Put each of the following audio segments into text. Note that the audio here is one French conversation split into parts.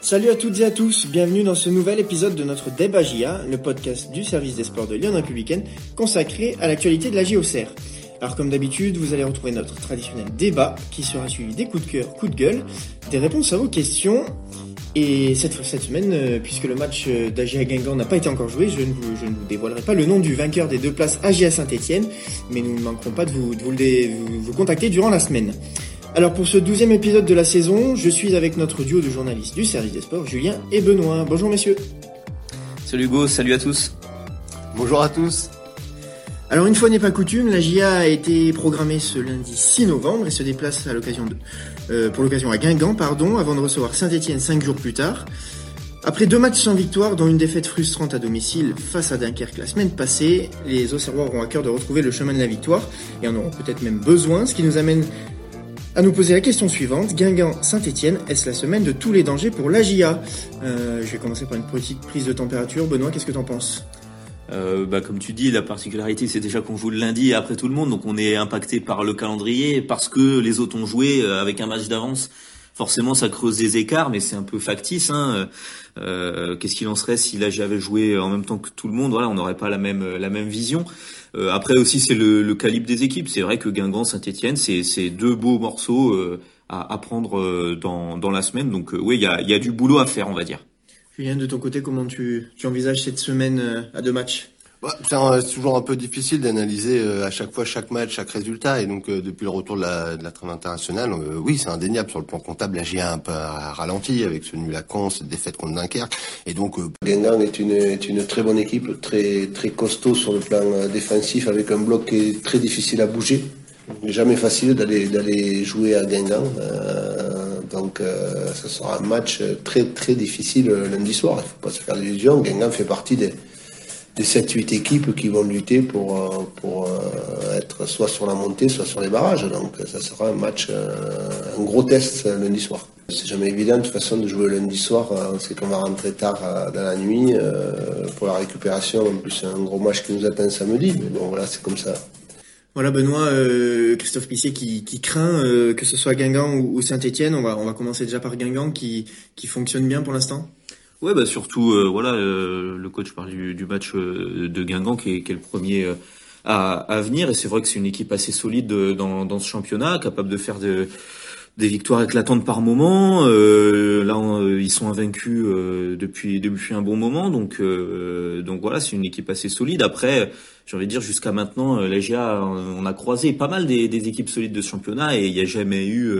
Salut à toutes et à tous, bienvenue dans ce nouvel épisode de notre Débat le podcast du service des sports de Lyon Républicaine consacré à l'actualité de la JOCR. Alors comme d'habitude, vous allez retrouver notre traditionnel débat qui sera suivi des coups de cœur, coups de gueule, des réponses à vos questions. Et cette, cette semaine, euh, puisque le match euh, d'AGA Guingamp n'a pas été encore joué, je ne, vous, dévoilerai pas le nom du vainqueur des deux places AGA Saint-Etienne, mais nous ne manquerons pas de vous, de le vous contacter durant la semaine. Alors pour ce douzième épisode de la saison, je suis avec notre duo de journalistes du service des sports, Julien et Benoît. Bonjour messieurs. Salut Hugo, salut à tous. Bonjour à tous. Alors une fois n'est pas coutume, la JA a été programmée ce lundi 6 novembre et se déplace à l'occasion de, euh, pour l'occasion à Guingamp, pardon, avant de recevoir Saint-Etienne cinq jours plus tard. Après deux matchs sans victoire, dont une défaite frustrante à domicile face à Dunkerque la semaine passée, les Auxerrois auront à cœur de retrouver le chemin de la victoire et en auront peut-être même besoin, ce qui nous amène à nous poser la question suivante. Guingamp-Saint-Etienne, est-ce la semaine de tous les dangers pour la JA euh, Je vais commencer par une petite prise de température. Benoît, qu'est-ce que t'en penses? Euh, bah, comme tu dis, la particularité c'est déjà qu'on joue le lundi après tout le monde, donc on est impacté par le calendrier parce que les autres ont joué euh, avec un match d'avance. Forcément, ça creuse des écarts, mais c'est un peu factice. Hein. Euh, Qu'est-ce qu'il en serait si là j'avais joué en même temps que tout le monde? Voilà, on n'aurait pas la même la même vision. Euh, après aussi, c'est le, calibre des équipes. C'est vrai que Guingamp, Saint-Étienne, c'est deux beaux morceaux euh, à, prendre dans dans la semaine. Donc oui, il y a y a du boulot à faire, on va dire. Julien, de ton côté, comment tu, tu envisages cette semaine à deux matchs? Bah, c'est toujours un peu difficile d'analyser euh, à chaque fois chaque match, chaque résultat. Et donc euh, depuis le retour de la, de la internationale, euh, oui, c'est indéniable sur le plan comptable. La GA a un peu ralenti avec ce nul à Caen, cette défaite contre Dunkerque. Et donc euh, Guingamp est une, est une très bonne équipe, très, très costaud sur le plan euh, défensif, avec un bloc qui est très difficile à bouger. Jamais facile d'aller d'aller jouer à Guingamp. Euh, donc ça sera un match très très difficile lundi soir. Il ne faut pas se faire d'illusions. Guingamp fait partie des, des 7-8 équipes qui vont lutter pour, euh, pour euh, être soit sur la montée, soit sur les barrages. Donc ça sera un match, euh, un gros test lundi soir. C'est jamais évident de toute façon de jouer lundi soir. sait qu'on va rentrer tard dans la nuit pour la récupération. En plus, c'est un gros match qui nous attend samedi. Mais bon, voilà, c'est comme ça. Voilà Benoît, Christophe Pissier qui, craint que ce soit Guingamp ou Saint-Etienne. On va, on va commencer déjà par Guingamp qui, qui fonctionne bien pour l'instant. Ouais, bah surtout, euh, voilà, euh, le coach parle du, du match euh, de Guingamp qui est, qui est le premier euh, à, à venir, et c'est vrai que c'est une équipe assez solide euh, dans, dans ce championnat, capable de faire de, des victoires éclatantes par moment. Euh, là, on- ils sont invaincus depuis depuis un bon moment, donc donc voilà, c'est une équipe assez solide. Après, j'ai envie de dire jusqu'à maintenant, euh, la GA, on a croisé pas mal des, des équipes solides de ce championnat, et il n'y a jamais eu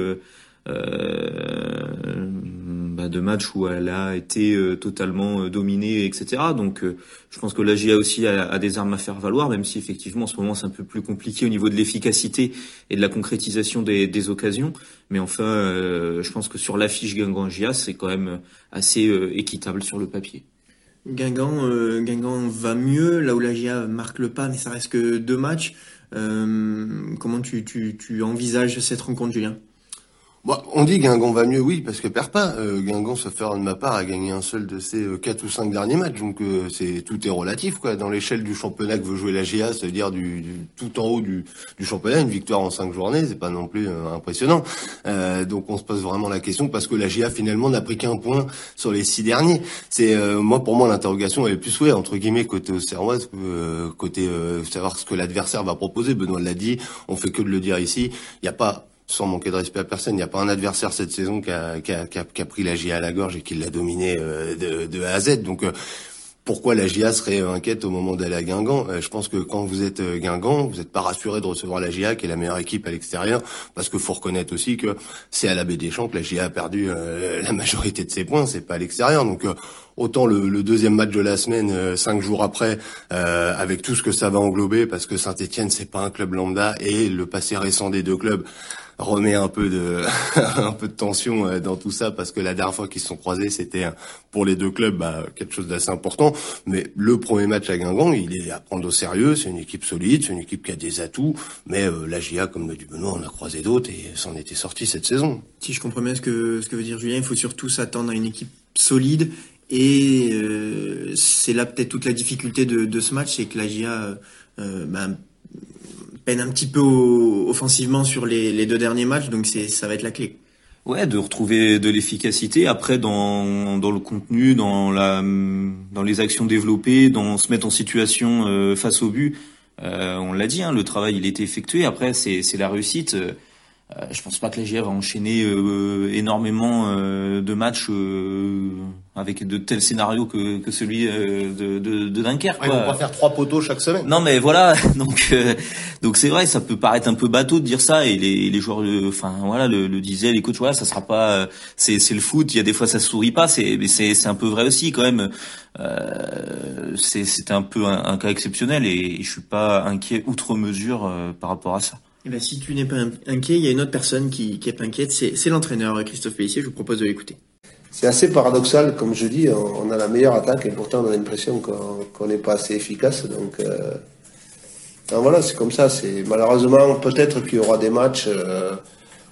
bah, de match où elle a été euh, totalement euh, dominée, etc. Donc, euh, je pense que la GA aussi a, des armes à faire valoir, même si effectivement en ce moment c'est un peu plus compliqué au niveau de l'efficacité et de la concrétisation des, des occasions. Mais enfin, euh, je pense que sur l'affiche Guingamp-GA, c'est quand même assez euh, équitable sur le papier. Guingamp, euh, Guingamp va mieux, là où la GIA marque le pas, mais ça reste que deux matchs. Euh, comment tu, tu, tu envisages cette rencontre, Julien? On dit Guingamp va mieux, oui, parce que perd pas. Euh, Guingamp, sauf faire de ma part, a gagné un seul de ses euh, quatre ou cinq derniers matchs, donc euh, c'est tout est relatif, quoi. Dans l'échelle du championnat que veut jouer la GA, c'est-à-dire du, du- tout en haut du, championnat, une victoire en cinq journées, c'est pas non plus euh, impressionnant. Donc on se pose vraiment la question parce que la GA finalement n'a pris qu'un point sur les six derniers. C'est moi pour moi l'interrogation elle est plus ouais entre guillemets côté Auxerroise, euh, côté savoir ce que l'adversaire va proposer. Benoît l'a dit, on fait que de le dire ici. Il n'y a pas sans manquer de respect à personne, il n'y a pas un adversaire cette saison qui a, qui a, qui a, qui a pris la GIA à la gorge et qui l'a dominé euh, de, de A à Z. Donc euh, pourquoi la GIA serait inquiète au moment d'aller à Guingamp? Euh, Je pense que quand vous êtes Guingamp, vous n'êtes pas rassuré de recevoir la GIA, qui est la meilleure équipe à l'extérieur, parce qu'il faut reconnaître aussi que c'est à la baie des Champs que la GIA a perdu la majorité de ses points, c'est pas à l'extérieur. Donc autant le, le deuxième match de la semaine, cinq jours après, euh, avec tout ce que ça va englober, parce que Saint-Etienne c'est pas un club lambda et le passé récent des deux clubs remet un peu de un peu de tension euh, dans tout ça parce que la dernière fois qu'ils se sont croisés c'était euh, pour les deux clubs bah, quelque chose d'assez important. Mais le premier match à Guingamp il est à prendre au sérieux. C'est une équipe solide c'est une équipe qui a des atouts. Mais euh, la GIA comme le dit Benoît on a croisé d'autres et s'en était sorti cette saison. Si je comprends bien ce que, ce que veut dire Julien, il faut surtout s'attendre à une équipe solide. Et euh, c'est là peut-être toute la difficulté de, de ce match, c'est que la GIA euh, euh, ben, peine un petit peu offensivement sur les, deux derniers matchs, donc ça va être la clé. Ouais, de retrouver de l'efficacité. Après, dans dans le contenu, dans la dans les actions développées, dans se mettre en situation euh, face au but. Euh, on l'a dit, hein, le travail il était effectué. Après, c'est c'est la réussite. Euh, je pense pas que la GIA va enchaîner énormément de matchs avec de tels scénarios que, que celui euh, de, de, de Dunkerque. Ouais, pas faire trois poteaux chaque semaine. Non, mais voilà. Donc, euh, donc c'est vrai, ça peut paraître un peu bateau de dire ça. Et les, les joueurs, enfin voilà, le, le disaient les coachs, voilà, ça sera pas. Euh, c'est c'est le foot. Il y a des fois ça sourit pas. C'est mais c'est c'est un peu vrai aussi quand même. Euh, c'est c'était un peu un, cas exceptionnel et, je suis pas inquiet outre mesure par rapport à ça. Eh ben, si tu n'es pas inquiet, il y a une autre personne qui, est inquiète, c'est l'entraîneur Christophe Pellissier. Je vous propose de l'écouter c'est assez paradoxal, comme je dis, on, a la meilleure attaque et pourtant on a l'impression qu'on n'est pas assez efficace. Donc, euh, voilà, c'est comme ça. Malheureusement peut-être qu'il y aura des matchs euh,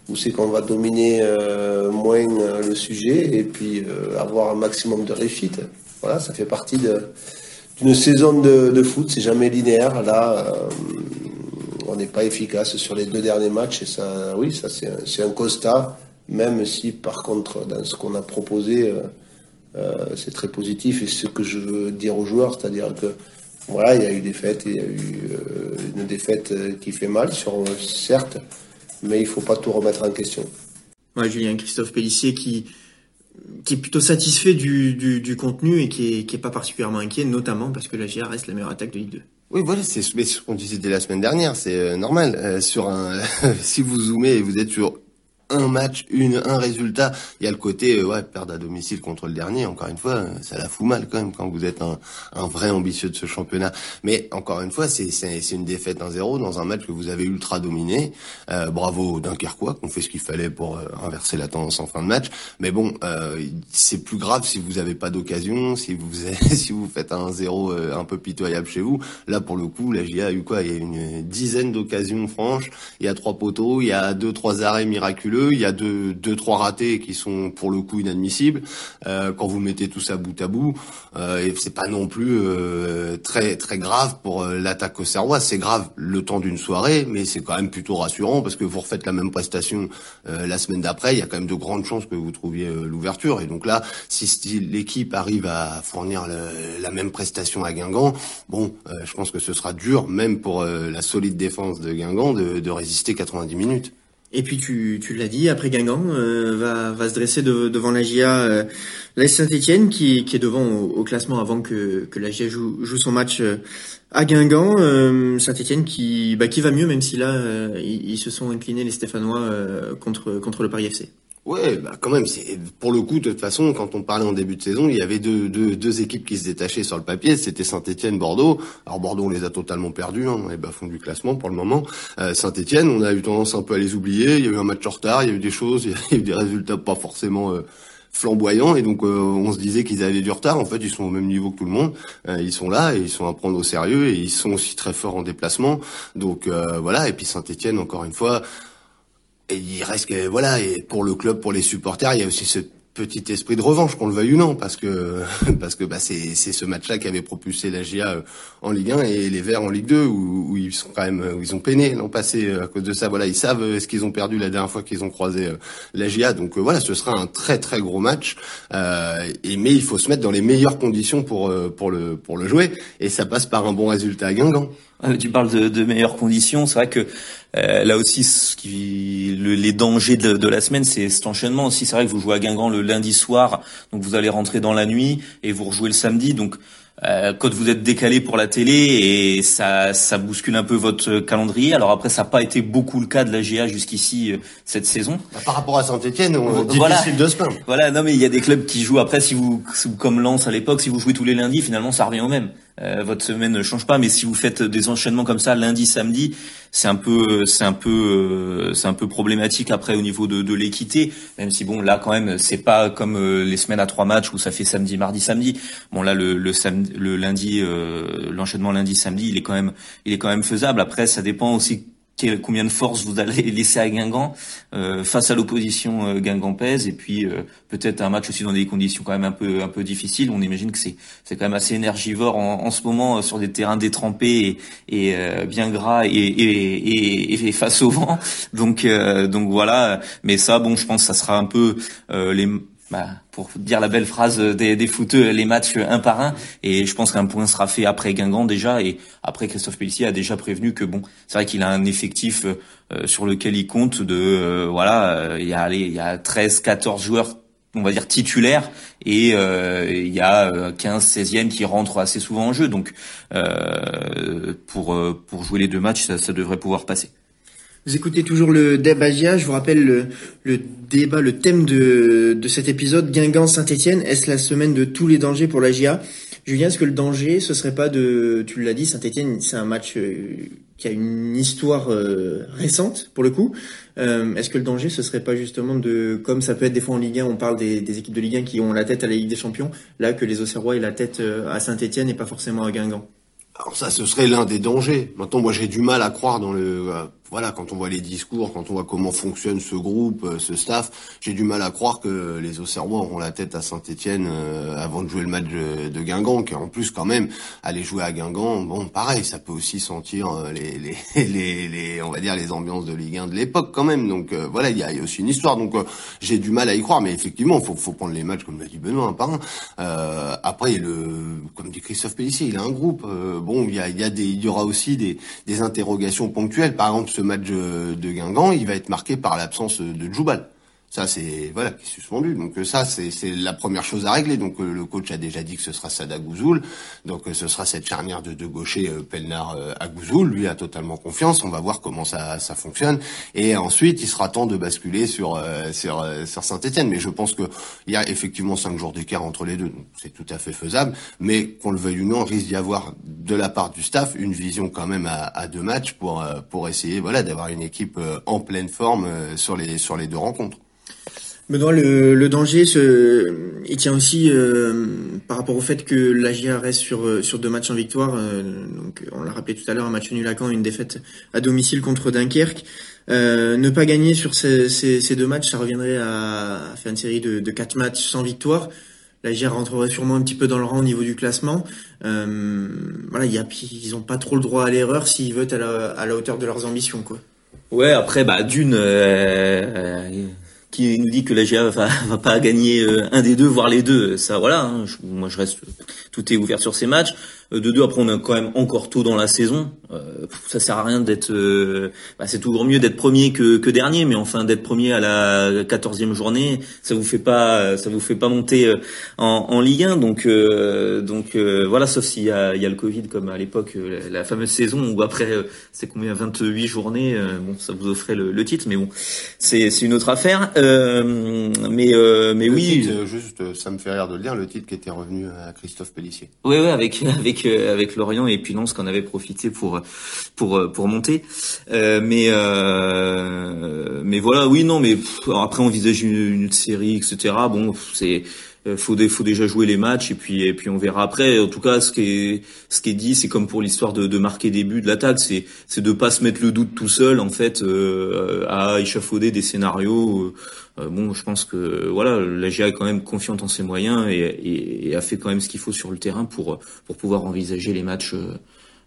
où c'est qu'on va dominer euh, moins le sujet et puis avoir un maximum de réussite. Voilà, ça fait partie d'une saison de, de foot. C'est jamais linéaire. Là, on n'est pas efficace sur les deux derniers matchs et ça, oui, ça c'est un constat même si par contre dans ce qu'on a proposé euh, euh, c'est très positif et ce que je veux dire aux joueurs, c'est-à-dire que voilà, il y a eu des fêtes, il y a eu euh, une défaite qui fait mal, certes, mais il faut pas tout remettre en question. Julien Christophe Pellissier qui est plutôt satisfait du, contenu et qui est, qui est pas particulièrement inquiet, notamment parce que la GIA reste la meilleure attaque de Ligue 2. Oui, voilà, c'est ce qu'on disait dès la semaine dernière, c'est normal. sur un, si vous zoomez et vous êtes sur un match, une, un résultat. Il y a le côté, euh, ouais, perdre à domicile contre le dernier. Encore une fois, ça la fout mal quand même quand vous êtes un, un vrai ambitieux de ce championnat. Mais encore une fois, c'est c'est une défaite 1-0 dans un match que vous avez ultra dominé. Euh, bravo Dunkerquois qu'on fait ce qu'il fallait pour euh, inverser la tendance en fin de match. Mais bon, euh, c'est plus grave si vous avez pas d'occasion, si vous si vous faites un 0 un peu pitoyable chez vous. Là, pour le coup, la GIA a eu quoi? Il y a une dizaine d'occasions franches. Il y a trois poteaux, il y a deux trois arrêts miraculeux il y a deux, deux trois ratés qui sont pour le coup inadmissibles. Euh, quand vous mettez tout ça bout à bout, euh, c'est pas non plus euh, très très grave pour euh, l'attaque au Serrois. C'est grave le temps d'une soirée, mais c'est quand même plutôt rassurant parce que vous refaites la même prestation euh, la semaine d'après. Il y a quand même de grandes chances que vous trouviez l'ouverture. Et donc là, si l'équipe arrive à fournir la même prestation à Guingamp, bon, je pense que ce sera dur, même pour la solide défense de Guingamp, de, de résister 90 minutes. Et puis tu, tu l'as dit, après Guingamp euh, va, va se dresser devant la GIA euh, la Saint-Etienne qui, qui est devant au, classement avant que, que la GIA joue, joue son match euh, à Guingamp. Euh, Saint-Etienne qui, bah, qui va mieux même si là ils, ils, se sont inclinés les Stéphanois contre, contre le Paris FC. Ouais, bah quand même, c'est pour le coup de toute façon, quand on parlait en début de saison, il y avait deux, deux, deux équipes qui se détachaient sur le papier, c'était Saint-Étienne, Bordeaux. Alors Bordeaux, on les a totalement perdus, hein, les bas-fonds du classement pour le moment. Euh, Saint-Étienne, on a eu tendance un peu à les oublier. Il y a eu un match en retard, il y a eu des choses, il y a eu des résultats pas forcément euh, flamboyants, et donc euh, on se disait qu'ils avaient du retard. En fait, ils sont au même niveau que tout le monde. Euh, ils sont là et ils sont à prendre au sérieux et ils sont aussi très forts en déplacement. Donc voilà. Et puis Saint-Étienne, encore une fois et il reste que voilà et pour le club, pour les supporters, il y a aussi ce petit esprit de revanche, qu'on le veuille ou non, parce que parce que bah, c'est ce match-là qui avait propulsé la GIA euh, en Ligue 1 et les Verts en Ligue 2 où, où ils sont quand même où ils ont peiné l'an passé euh, à cause de ça. Voilà, ils savent euh, ce qu'ils ont perdu la dernière fois qu'ils ont croisé la GIA. Donc voilà, ce sera un très très gros match. Euh, et mais il faut se mettre dans les meilleures conditions pour pour le pour le jouer et ça passe par un bon résultat à Guingamp. Tu parles de, de meilleures conditions. C'est vrai que euh, là aussi, ce qui, le, les dangers de, de la semaine, c'est cet enchaînement aussi. C'est vrai que vous jouez à Guingamp le lundi soir, donc vous allez rentrer dans la nuit et vous rejouez le samedi. Donc euh, quand vous êtes décalé pour la télé et ça, ça bouscule un peu votre calendrier. Alors après, ça n'a pas été beaucoup le cas de la GA jusqu'ici euh, cette saison. Bah, par rapport à Saint-Etienne, on voilà. difficile de se plaindre. Voilà, non mais il y a des clubs qui jouent après. Si vous, comme Lens à l'époque, si vous jouez tous les lundis, finalement, ça revient au même. Euh, votre semaine ne change pas, mais si vous faites des enchaînements comme ça lundi, samedi, c'est un peu, c'est un peu, euh, c'est un peu problématique après au niveau de, de l'équité. Même si bon, là quand même, c'est pas comme euh, les semaines à trois matchs où ça fait samedi, mardi, samedi. Bon là, le, le samedi, le lundi, l'enchaînement lundi, samedi, il est quand même, il est quand même faisable. Après, ça dépend aussi combien de force vous allez laisser à Guingamp euh, face à l'opposition euh, guingampaise et puis euh, peut-être un match aussi dans des conditions quand même un peu un peu difficiles. On imagine que c'est c'est quand même assez énergivore en, en ce moment sur des terrains détrempés et, et bien gras et, et, et, face au vent. Donc donc voilà. Mais ça, bon, je pense que ça sera un peu les bah, pour dire la belle phrase des, des footeux, les matchs un par un. Et je pense qu'un point sera fait après Guingamp déjà. Et après, Christophe Pellissier a déjà prévenu que bon, c'est vrai qu'il a un effectif euh, sur lequel il compte de euh, voilà, euh, il y a allez, il y a 13, 14 joueurs on va dire titulaires et il y a 15 16e qui rentrent assez souvent en jeu donc pour pour jouer les deux matchs ça devrait pouvoir passer. Vous écoutez toujours le débat Je vous rappelle le, le débat, le thème de, de cet épisode, Guingamp-Saint-Etienne. Est-ce la semaine de tous les dangers pour la GIA Julien, est-ce que le danger, ce serait pas de, tu l'as dit, Saint-Etienne, c'est un match euh, qui a une histoire euh, récente pour le coup. Euh, est-ce que le danger, ce serait pas justement de, comme ça peut être des fois en Ligue 1, on parle des, des équipes de Ligue 1 qui ont la tête à la Ligue des Champions, là que les Auxerrois aient la tête à Saint-Etienne et pas forcément à Guingamp? Alors ça, ce serait l'un des dangers. Maintenant, moi, j'ai du mal à croire dans le voilà, quand on voit les discours, quand on voit comment fonctionne ce groupe, euh, ce staff, j'ai du mal à croire que les Auxerrois auront la tête à Saint-Etienne euh, avant de jouer le match de, Guingamp, qui en plus quand même aller jouer à Guingamp, bon, pareil, ça peut aussi sentir euh, les, les, les, on va dire les ambiances de Ligue 1 de l'époque quand même. Donc voilà, il y a, aussi une histoire. Donc j'ai du mal à y croire, mais effectivement, faut, faut prendre les matchs comme l'a dit Benoît par un. après, le, comme dit Christophe Pellissier, il a un groupe. bon, il y a, y a des, il y aura aussi des, des interrogations ponctuelles. Par exemple, ce match de Guingamp, il va être marqué par l'absence de Djoubal. Ça, c'est voilà, qui est suspendu. Donc euh, ça, c'est la première chose à régler. Donc euh, le coach a déjà dit que ce sera Sada Gouzoul. Donc euh, ce sera cette charnière de deux gauchers Pelnard à Gouzoul. Lui a totalement confiance. On va voir comment ça, ça fonctionne. Et ensuite, il sera temps de basculer sur sur, sur Saint-Étienne. Mais je pense que il y a effectivement cinq jours d'écart entre les deux. C'est tout à fait faisable. Mais qu'on le veuille ou non, risque d'y avoir de la part du staff une vision quand même à, à deux matchs pour pour essayer voilà d'avoir une équipe en pleine forme sur les sur les deux rencontres. Benoît, le, le danger, il tient aussi euh, par rapport au fait que la GIA reste sur, euh, sur deux matchs en victoire. Euh, donc, on l'a rappelé tout à l'heure, un match nul à Caen, une défaite à domicile contre Dunkerque. ne pas gagner sur ces, ces, ces, deux matchs, ça reviendrait à, faire une série de, de quatre matchs sans victoire. La GIA rentrerait sûrement un petit peu dans le rang au niveau du classement. voilà, y a, ils n'ont pas trop le droit à l'erreur s'ils veulent à la, à la hauteur de leurs ambitions, quoi. Ouais, après, bah, d'une, qui nous dit que la GA va, pas gagner euh, un des deux, voire les deux. Ça, voilà. Hein, moi, je reste. Tout est ouvert sur ces matchs. Euh, de deux, après, on est quand même encore tôt dans la saison. Euh, ça sert à rien d'être. Euh, bah, c'est toujours mieux d'être premier que, que dernier, mais enfin d'être premier à la quatorzième journée, ça vous fait pas, ça vous fait pas monter euh, en, en Ligue 1. Donc, donc voilà, sauf s'il y a, il y a le Covid comme à l'époque, la, fameuse saison où après c'est combien 28 journées, bon, ça vous offrait le, le titre, mais bon, c'est c'est une autre affaire. mais mais oui. juste, ça me fait rire de le dire, le titre qui était revenu à Christophe Pellissier. Oui, oui, avec avec avec Lorient et puis Lens qu'on avait profité pour pour monter. Euh, mais euh, mais voilà, oui, non, mais après on visage une, une série, etc. Bon, c'est euh, faut, faut déjà jouer les matchs et puis on verra après. En tout cas, ce qui est dit, c'est comme pour l'histoire de, marquer des buts de l'attaque, c'est c'est de pas se mettre le doute tout seul en fait euh, à échafauder des scénarios. Euh, bon, je pense que voilà, la GA est quand même confiante en ses moyens et, a fait quand même ce qu'il faut sur le terrain pour pouvoir envisager les matchs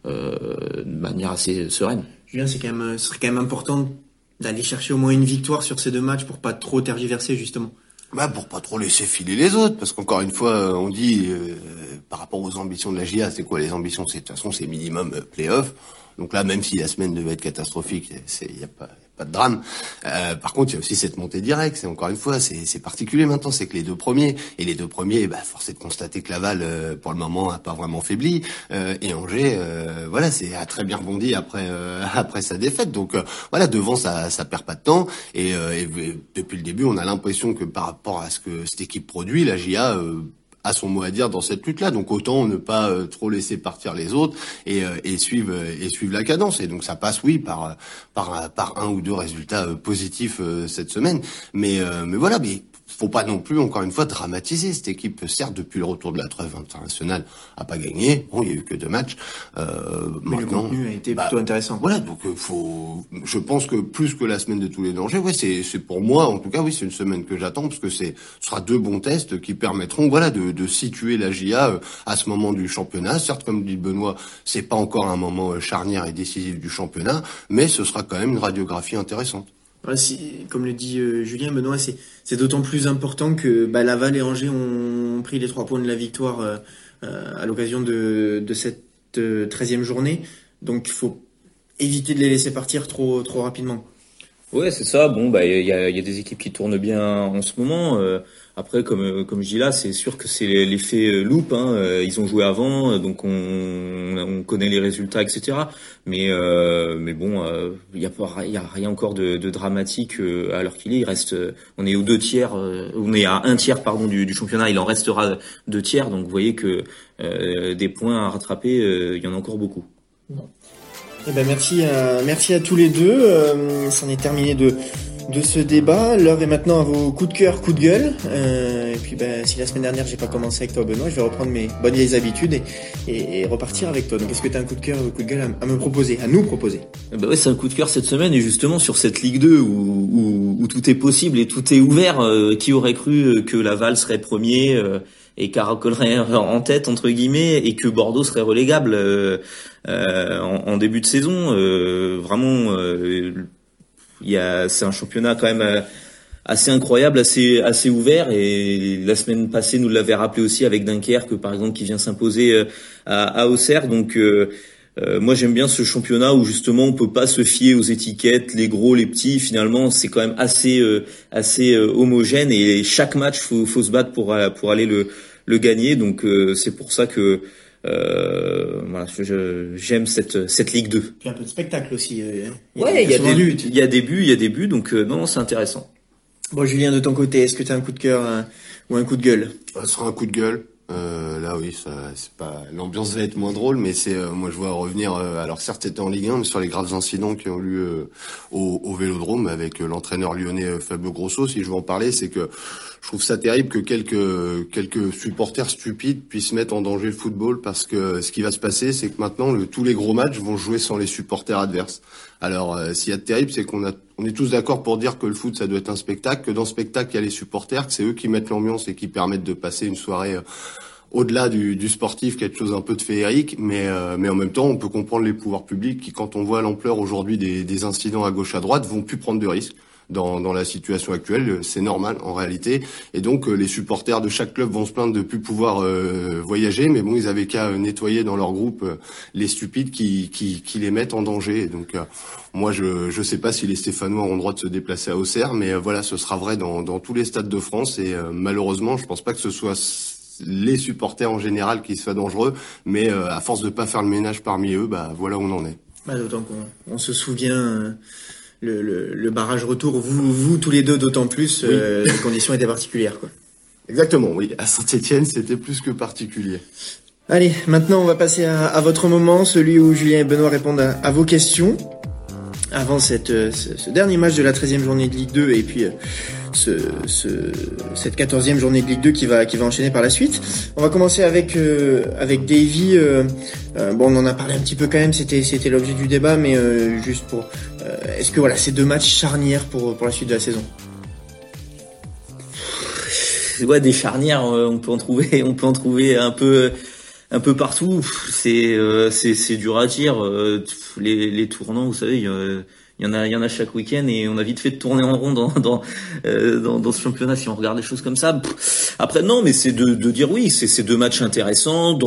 de manière assez sereine. Julien, c'est ce serait quand même important d'aller chercher au moins une victoire sur ces deux matchs pour pas trop tergiverser justement. Bah pour pas trop laisser filer les autres, parce qu'encore une fois, on dit euh, par rapport aux ambitions de la GIA, c'est quoi les ambitions? C'est de toute façon c'est minimum euh, playoff. Donc là, même si la semaine devait être catastrophique, il y a pas pas de drame. Euh, par contre, il y a aussi cette montée directe. C'est encore une fois, c'est particulier maintenant. C'est que les deux premiers et les deux premiers, bah, force est de constater que Laval, euh, pour le moment, a pas vraiment faibli. Euh, et Angers, euh, voilà, c'est a très bien rebondi après euh, après sa défaite. Donc voilà, devant ça, ça perd pas de temps. Et, et depuis le début, on a l'impression que par rapport à ce que cette équipe produit, la GIA a son mot à dire dans cette lutte-là. Donc autant ne pas euh, trop laisser partir les autres et, euh, et suivre et suivre la cadence. Et donc ça passe, oui, par par par un ou deux résultats euh, positifs cette semaine. Mais mais voilà, mais faut pas non plus, encore une fois, dramatiser. Cette équipe, certes, depuis le retour de la trêve internationale, a pas gagné. Bon, il y a eu que deux matchs. Euh, Mais le contenu a été bah, plutôt intéressant. Voilà, donc euh, faut. Je pense que plus que la semaine de tous les dangers, ouais, c'est c'est pour moi, en tout cas, oui, c'est une semaine que j'attends parce que c'est ce sera deux bons tests qui permettront, voilà, de, de situer la GIA euh, à ce moment du championnat. Certes, comme dit Benoît, c'est pas encore un moment euh, charnière et décisif du championnat, mais ce sera quand même une radiographie intéressante comme le dit euh, Julien Benoît, c'est d'autant plus important que bah, Laval et Angers ont pris les trois points de la victoire euh, euh, à l'occasion de, de, cette treizième journée. Donc il faut éviter de les laisser partir trop trop rapidement. Ouais, c'est ça. Bon, bah il y a, y a, des équipes qui tournent bien en ce moment. Après, comme euh, comme je dis là, c'est sûr que c'est l'effet euh, loop. Hein. Euh, ils ont joué avant, donc on, on connaît les résultats, etc. Mais mais bon, il y a pas, il y a rien encore de, de dramatique à l'heure qu'il est. Il reste, on est aux deux tiers, on est à un tiers pardon du, du, championnat. Il en restera deux tiers, donc vous voyez que des points à rattraper, il y en a encore beaucoup. Eh ben merci à, merci à tous les deux. C'en est terminé de de ce débat. L'heure est maintenant à vos coups de cœur, coups de gueule. Euh, et puis, ben, si la semaine dernière j'ai pas commencé avec toi, Benoît, je vais reprendre mes bonnes vieilles habitudes et, et, repartir avec toi. Donc, est-ce que tu as un coup de cœur ou un coup de gueule à, me proposer, à nous proposer? Bah ouais, c'est un coup de cœur cette semaine et justement sur cette Ligue 2 où, où, tout est possible et tout est ouvert. Euh, qui aurait cru euh, que Laval serait premier euh, et caracolerait en tête entre guillemets et que Bordeaux serait relégable en, en, début de saison Vraiment il y a, c'est un championnat quand même euh, assez incroyable, assez assez ouvert. Et la semaine passée, nous l'avait rappelé aussi avec Dunkerque, par exemple, qui vient s'imposer euh, à, à Auxerre. Donc euh, moi j'aime bien ce championnat où justement on peut pas se fier aux étiquettes, les gros, les petits. Finalement c'est quand même assez assez homogène et chaque match faut faut se battre pour pour aller le le gagner. Donc c'est pour ça que euh, voilà, j'aime cette cette Ligue 2. Puis un peu de spectacle aussi. Euh, ouais, il y, a des buts, il y a des buts, il y a des buts, donc euh, non, c'est intéressant. Bon, Julien, de ton côté, est-ce que tu as un coup de cœur ou un coup de gueule? Ce sera un coup de gueule. Euh, là, oui, c'est pas l'ambiance va être moins drôle, mais c'est euh, moi je vois revenir. Euh, alors certes, c'était en Ligue 1, mais sur les graves incidents qui ont eu lieu au, au, Vélodrome avec l'entraîneur lyonnais Fabio Grosso. Si je veux en parler, c'est que je trouve ça terrible que quelques quelques supporters stupides puissent mettre en danger le football parce que ce qui va se passer, c'est que maintenant le, tous les gros matchs vont jouer sans les supporters adverses. Alors, s'il y a de terrible, c'est qu'on a on est tous d'accord pour dire que le foot, ça doit être un spectacle, que dans le spectacle, il y a les supporters, que c'est eux qui mettent l'ambiance et qui permettent de passer une soirée euh, au-delà du, sportif, quelque chose un peu de féerique, mais, euh, mais en même temps, on peut comprendre les pouvoirs publics qui, quand on voit l'ampleur aujourd'hui des, incidents à gauche à droite, vont plus prendre de risques dans, dans la situation actuelle. C'est normal en réalité. Et donc euh, les supporters de chaque club vont se plaindre de plus pouvoir euh, voyager, mais bon, ils avaient qu'à nettoyer dans leur groupe euh, les stupides qui, qui, qui, les mettent en danger. donc moi, je je sais pas si les Stéphanois auront le droit de se déplacer à Auxerre, mais voilà, ce sera vrai dans, dans tous les stades de France. Et malheureusement, je pense pas que ce soit les supporters en général qui soient dangereux, mais à force de pas faire le ménage parmi eux, bah voilà où on en est. Bah, D'autant qu'on on se souvient le, le, barrage retour, vous, vous tous les deux d'autant plus, euh, les conditions étaient particulières. Quoi. Exactement, oui. À Saint-Etienne, c'était plus que particulier. Allez, maintenant on va passer à, à, votre moment, celui où Julien et Benoît répondent à, à vos questions. Avant cette, euh, ce, dernier match de la 13e journée de Ligue 2 et puis euh, ce, ce, cette 14e journée de Ligue 2 qui va, qui va enchaîner par la suite. On va commencer avec, euh, avec Davy. Euh, euh, bon, on en a parlé un petit peu quand même, c'était, c'était l'objet du débat, mais juste pour... est-ce que voilà, c'est deux matchs charnières pour, pour la suite de la saison? Ouais, des charnières, on peut en trouver, on peut en trouver un peu un peu partout. C'est c'est c'est dur à dire. Les, les tournants, vous savez, il y en a, il y en a chaque week-end et on a vite fait de tourner en rond dans dans, euh, dans, ce championnat si on regarde les choses comme ça. Après non, mais c'est de, de dire oui, c'est ces deux matchs intéressants.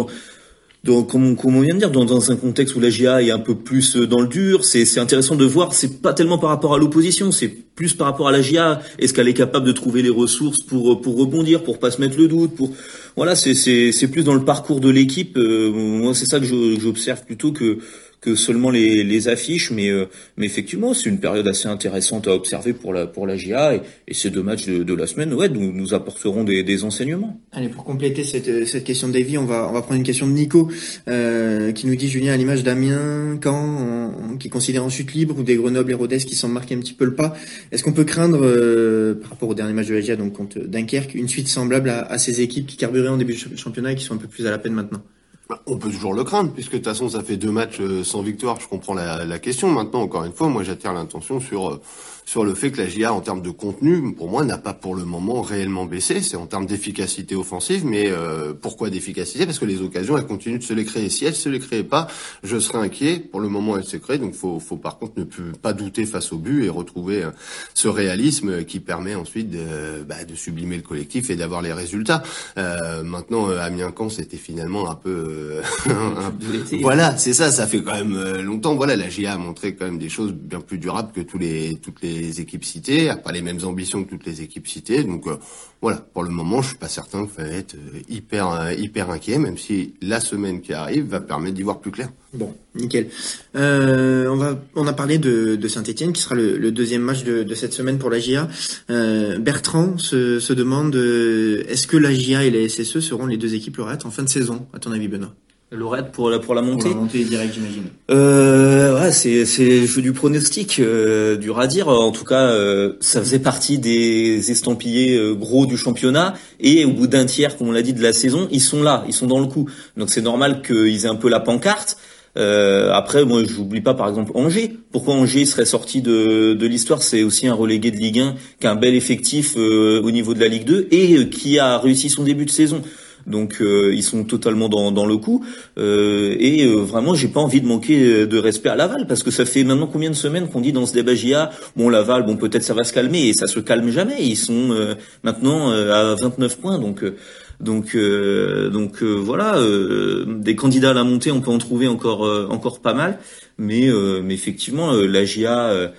Donc, comme, on vient de dire, dans, un contexte où la GIA est un peu plus euh, dans le dur, c'est intéressant de voir. C'est pas tellement par rapport à l'opposition, c'est plus par rapport à la GIA. Est-ce qu'elle est capable de trouver les ressources pour pour rebondir, pour pas se mettre le doute, pour voilà, c'est c'est plus dans le parcours de l'équipe. Euh, moi, c'est ça que j'observe plutôt que que seulement les, affiches, mais mais effectivement c'est une période assez intéressante à observer pour la pour la GIA et, et ces deux matchs de, la semaine, ouais, nous, nous apporteront des, enseignements. Allez, pour compléter cette cette question de Davy, on va on va prendre une question de Nico qui nous dit Julien à l'image d'Amiens, quand qui considère en chute libre ou des Grenoble et Rodez qui s'en marquent un petit peu le pas, est-ce qu'on peut craindre par rapport au dernier match de la GIA donc contre Dunkerque une suite semblable à, ces équipes qui carburaient en début de championnat et qui sont un peu plus à la peine maintenant? On peut toujours le craindre, puisque de toute façon, ça fait deux matchs euh, sans victoire. Je comprends la, la question. Maintenant, encore une fois, moi, j'attire l'intention sur euh, sur le fait que la GIA, en termes de contenu, pour moi, n'a pas pour le moment réellement baissé. C'est en termes d'efficacité offensive, mais euh, pourquoi d'efficacité? Parce que les occasions, elles continuent de se les créer. Si elles se les créaient pas, je serais inquiet. Pour le moment, elles se créent, donc faut, faut par contre ne plus, pas douter face au but et retrouver ce réalisme qui permet ensuite de, bah, de sublimer le collectif et d'avoir les résultats. Euh, maintenant, Amiens-Camp, c'était finalement un peu voilà, c'est ça, ça fait quand même euh, longtemps. Voilà, la GIA a montré quand même des choses bien plus durables que tous les toutes les équipes citées, a pas les mêmes ambitions que toutes les équipes citées. Donc euh, voilà, pour le moment, je suis pas certain qu'il fallait être euh, hyper hyper inquiet, même si la semaine qui arrive va permettre d'y voir plus clair. Bon, nickel. Euh, on va, on a parlé de, de Saint-Etienne qui sera le, le, deuxième match de, de, cette semaine pour la GIA. Euh, Bertrand se, se demande est-ce que la GIA et la SSE seront les deux équipes lauréates en fin de saison, à ton avis, Benoît? Lauréate pour la pour la montée. Pour la montée direct, j'imagine. Euh, ouais, c'est c'est jeu du pronostic, euh, dur à dire. En tout cas, euh, ça faisait partie des estampillés euh, gros du championnat. Et au bout d'un tiers, comme on l'a dit, de la saison, ils sont là, ils sont dans le coup. Donc c'est normal qu'ils aient un peu la pancarte. Euh, après, moi, j'oublie pas, par exemple, Angers. Pourquoi Angers serait sorti de, de l'histoire? C'est aussi un relégué de Ligue 1 qui a un bel effectif au niveau de la Ligue 2 et qui a réussi son début de saison donc euh, ils sont totalement dans, dans le coup. Euh, et euh, vraiment, j'ai pas envie de manquer de respect à Laval parce que ça fait maintenant combien de semaines qu'on dit dans ce débat JA, bon Laval, bon peut-être ça va se calmer et ça se calme jamais. Ils sont maintenant à 29 points, donc. Donc, donc voilà, des candidats à la montée, on peut en trouver encore encore pas mal, mais, mais effectivement, la GIA,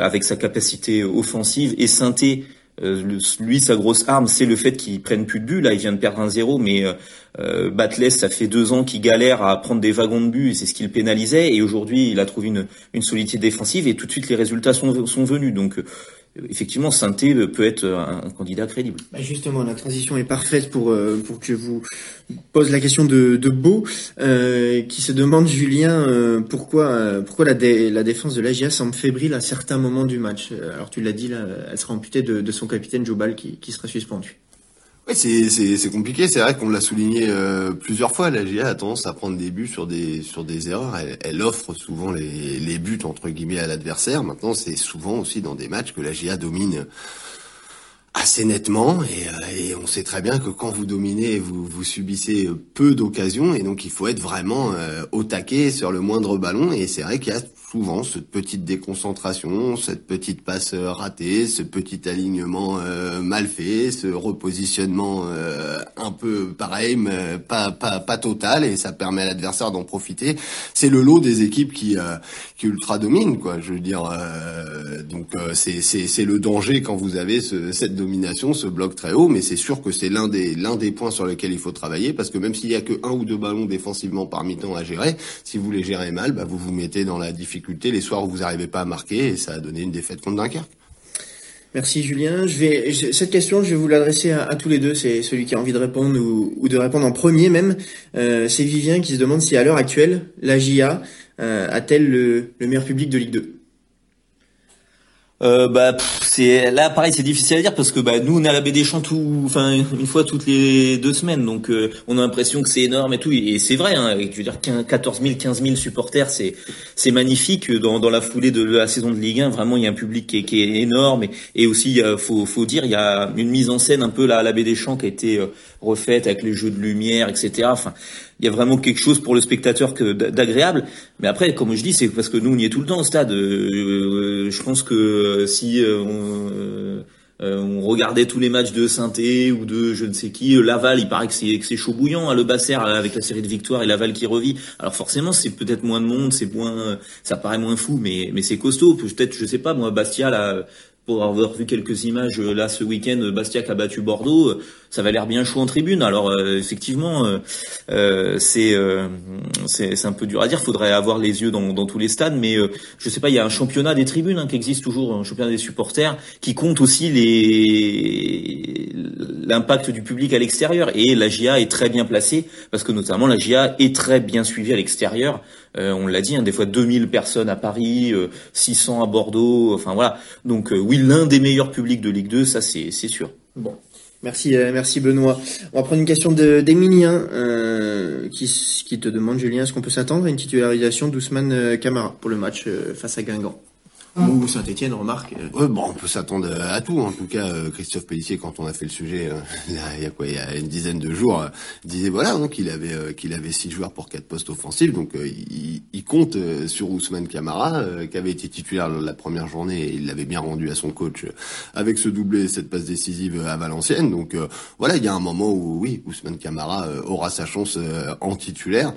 avec sa capacité offensive et synthé euh, lui, sa grosse arme, c'est le fait qu'il prenne plus de but. Là, il vient de perdre un zéro, mais euh, euh ça fait deux ans qu'il galère à prendre des wagons de but, et c'est ce qu'il pénalisait. Et aujourd'hui, il a trouvé une, une solidité défensive, et tout de suite, les résultats sont, sont venus. Donc, effectivement, Sainté peut être un, candidat crédible. Bah justement, la transition est parfaite pour euh, pour que vous pose la question de, Beau, euh, qui se demande Julien euh, pourquoi la, défense de l'AGIA semble fébrile à certains moments du match. Alors tu l'as dit elle sera amputée de, son capitaine Joubal qui, qui sera suspendu. Oui, c'est, compliqué. C'est vrai qu'on l'a souligné euh, plusieurs fois. La GIA a tendance à prendre des buts sur des sur des erreurs. Elle, elle offre souvent les, les buts entre guillemets à l'adversaire. Maintenant, c'est souvent aussi dans des matchs que la GIA domine assez nettement et, euh, et, on sait très bien que quand vous dominez, vous, vous subissez peu d'occasions et donc il faut être vraiment euh, au taquet sur le moindre ballon et c'est vrai qu'il y a souvent cette petite déconcentration, cette petite passe ratée, ce petit alignement euh, mal fait, ce repositionnement euh, un peu pareil, mais pas, pas, pas total, et ça permet à l'adversaire d'en profiter. C'est le lot des équipes qui, euh, qui ultra dominent, quoi. Je veux dire, donc c'est, c'est le danger quand vous avez ce, cette domination, ce bloc très haut, mais c'est sûr que c'est l'un des, l'un des points sur lesquels il faut travailler, parce que même s'il y a que un ou deux ballons défensivement par mi-temps à gérer, si vous les gérez mal, bah, vous vous mettez dans la difficulté les soirs où vous n'arrivez pas à marquer et ça a donné une défaite contre Dunkerque. Merci Julien. Cette question, je vais vous l'adresser à, tous les deux. C'est celui qui a envie de répondre ou, de répondre en premier même. Euh, c'est Vivien qui se demande si à l'heure actuelle la GIA euh, a-t-elle le, le meilleur public de Ligue 2 euh, bah c'est là pareil c'est difficile à dire parce que bah nous on est à la baie des champs tout enfin une fois toutes les deux semaines. Donc euh, on a l'impression que c'est énorme et tout. Et, c'est vrai hein, je veux dire 14 000 15 000 supporters c'est c'est magnifique. Dans, dans la foulée de la saison de Ligue 1 vraiment il y a un public qui est, énorme. Et, et aussi il faut faut dire il y a une mise en scène un peu là à la baie des champs qui a été euh, refaite avec les jeux de lumière etc il y a vraiment quelque chose pour le spectateur d'agréable. Mais après, comme je dis, c'est parce que nous on y est tout le temps au stade. Euh, je pense que euh, si euh, on, regardait tous les matchs de saint ou de je ne sais qui, Laval, il paraît que c'est chaud bouillant, hein, le Basser avec la série de victoires et Laval qui revit. Alors forcément, c'est peut-être moins de monde, c'est moins, ça paraît moins fou, mais mais c'est costaud. Peut-être, je sais pas, moi, Bastia là pour avoir vu quelques images là ce week-end, Bastia qui a battu Bordeaux, ça va l'air bien chaud en tribune. Alors effectivement, c'est c'est un peu dur à dire. Faudrait avoir les yeux dans, dans tous les stades, mais je sais pas. Il y a un championnat des tribunes hein, qui existe toujours, un championnat des supporters qui compte aussi les l'impact du public à l'extérieur. Et la GIA est très bien placée parce que notamment la GIA est très bien suivie à l'extérieur. Euh, on l'a dit, hein, des fois 2000 personnes à Paris, 600 euh, à Bordeaux. Enfin voilà. Donc euh, oui, l'un des meilleurs publics de Ligue 2, ça c'est sûr. Bon. Merci, merci Benoît. On va prendre une question d'Emilien qui, qui te demande, Julien, est-ce qu'on peut s'attendre à une titularisation d'Ousmane Camara pour le match face à Guingamp? Ou Saint-Etienne, remarque. Euh. bon, on peut s'attendre à tout. En tout cas, euh, Christophe Pellissier, quand on a fait le sujet, euh, il y a quoi, il y a une dizaine de jours, disait voilà hein, qu'il avait qu'il avait six joueurs pour quatre postes offensifs. Donc il, il, compte sur Ousmane Camara, qui avait été titulaire la première journée et il l'avait bien rendu à son coach avec ce doublé, cette passe décisive à Valenciennes. Donc voilà, il y a un moment où oui, Ousmane Camara aura sa chance en titulaire,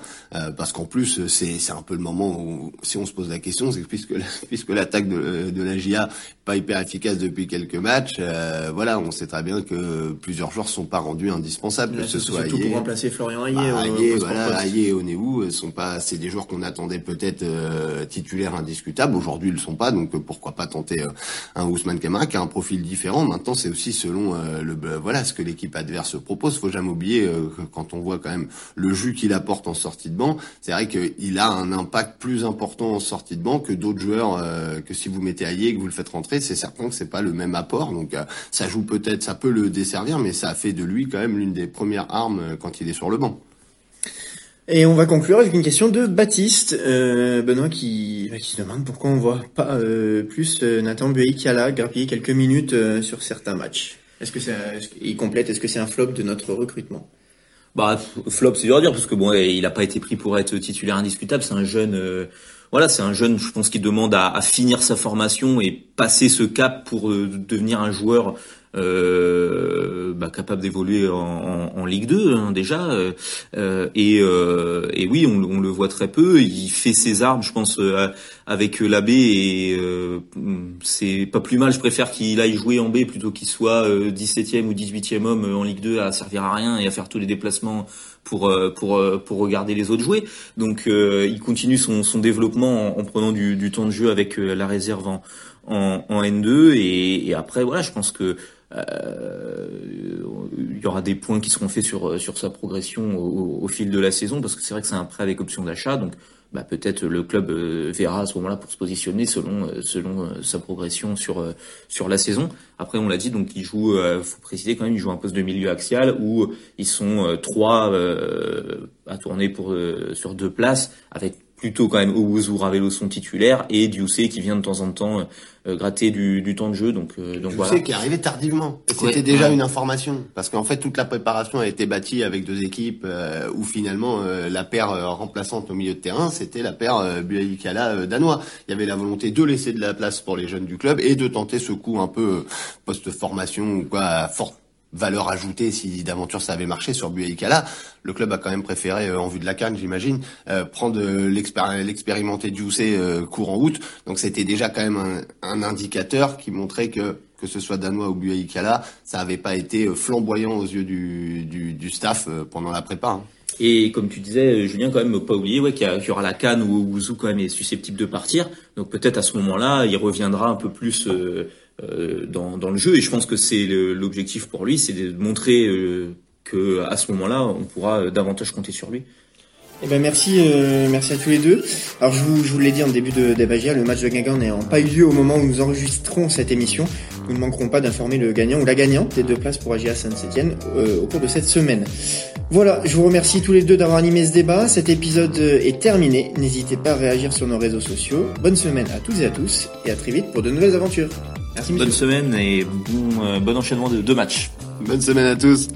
parce qu'en plus c'est c'est un peu le moment où si on se pose la question, c'est puisque puisque l'attaque de, de la GIA pas hyper efficace depuis quelques matchs. Euh, voilà, on sait très bien que plusieurs joueurs sont pas rendus indispensables, que ce soit surtout pour remplacer Florian Ayé. Bah, Ayé, voilà, Ayé et Onéou euh, sont pas, c'est des joueurs qu'on attendait peut-être euh, titulaires indiscutables. Aujourd'hui, ils le sont pas, donc pourquoi pas tenter un Ousmane Camara qui a un profil différent. Maintenant, c'est aussi selon le voilà ce que l'équipe adverse propose. Faut jamais oublier que quand on voit quand même le jus qu'il apporte en sortie de banc, c'est vrai qu'il a un impact plus important en sortie de banc que d'autres joueurs que si vous mettez Aillé et que vous le faites rentrer, c'est certain que c'est pas le même apport. Donc euh, ça joue peut-être, ça peut le desservir, mais ça a fait de lui quand même l'une des premières armes euh, quand il est sur le banc. Et on va conclure avec une question de Baptiste, euh, Benoît, qui, bah, qui se demande pourquoi on voit pas plus Nathan Buey-Kala grappiller quelques minutes sur certains matchs. Est-ce que c'est, il complète, est-ce que c'est un flop de notre recrutement? Bah flop, c'est dur à dire parce que bon, il a pas été pris pour être titulaire indiscutable. C'est un jeune voilà, c'est un jeune, je pense, qui demande à, finir sa formation et passer ce cap pour euh, devenir un joueur euh, bah, capable d'évoluer en, en, Ligue 2 hein, déjà. Euh, euh et, euh, et, oui, on, on, le voit très peu. Il fait ses armes, je pense, euh, avec l'AB et c'est pas plus mal. Je préfère qu'il aille jouer en B plutôt qu'il soit 17e ou 18e homme en Ligue 2 à servir à rien et à faire tous les déplacements pour pour pour regarder les autres jouer. Donc il continue son, son développement en, en prenant du, du, temps de jeu avec la réserve en, en, en N2 et, et, après voilà, je pense que euh, il y aura des points qui seront faits sur sur sa progression au, fil de la saison parce que c'est vrai que c'est un prêt avec option d'achat donc bah, peut-être le club euh, verra à ce moment-là pour se positionner selon euh, selon sa progression sur sur la saison. Après on l'a dit donc il joue faut préciser quand même il joue un poste de milieu axial où ils sont trois à tourner pour sur deux places avec plutôt quand même Owuzu Ravelo son titulaire et Dioussé qui vient de temps en temps euh, gratter du, du, temps de jeu donc euh, donc voilà. qui est arrivé tardivement. C'était déjà une information. Parce qu'en fait toute la préparation a été bâtie avec deux équipes euh, où finalement la paire remplaçante au milieu de terrain c'était la paire euh, Buaikala danois. Il y avait la volonté de laisser de la place pour les jeunes du club et de tenter ce coup un peu post formation ou quoi fort valeur ajoutée si d'aventure ça avait marché sur Bueikala. Le club a quand même préféré, euh, en vue de la canne, j'imagine, euh, prendre euh, l'expérimenté Diousé courant août. Donc c'était déjà quand même un, indicateur qui montrait que que ce soit danois ou Bueikala, ça n'avait pas été flamboyant aux yeux du, du, staff pendant la prépa. Hein. Et comme tu disais, Julien, quand même, pas oublier ouais, qu'il y, aura la canne où Ouzou quand même est susceptible de partir. Donc peut-être à ce moment-là, il reviendra un peu plus euh, dans, dans, le jeu. Et je pense que c'est l'objectif pour lui, c'est de montrer euh, que à ce moment-là, on pourra euh, davantage compter sur lui. Eh ben merci, euh, merci à tous les deux. Alors je vous, je vous l'ai dit en début de débagia, le match de Guingamp n'ayant pas eu lieu au moment où nous enregistrons cette émission. Nous ne manquerons pas d'informer le gagnant ou la gagnante des deux places pour AGA Saint-Etienne euh, au cours de cette semaine. Voilà, je vous remercie tous les deux d'avoir animé ce débat. Cet épisode est terminé. N'hésitez pas à réagir sur nos réseaux sociaux. Bonne semaine à toutes et à tous et à très vite pour de nouvelles aventures. Merci, Bonne semaine et bon, euh, bon enchaînement de deux matchs. Bonne semaine à tous.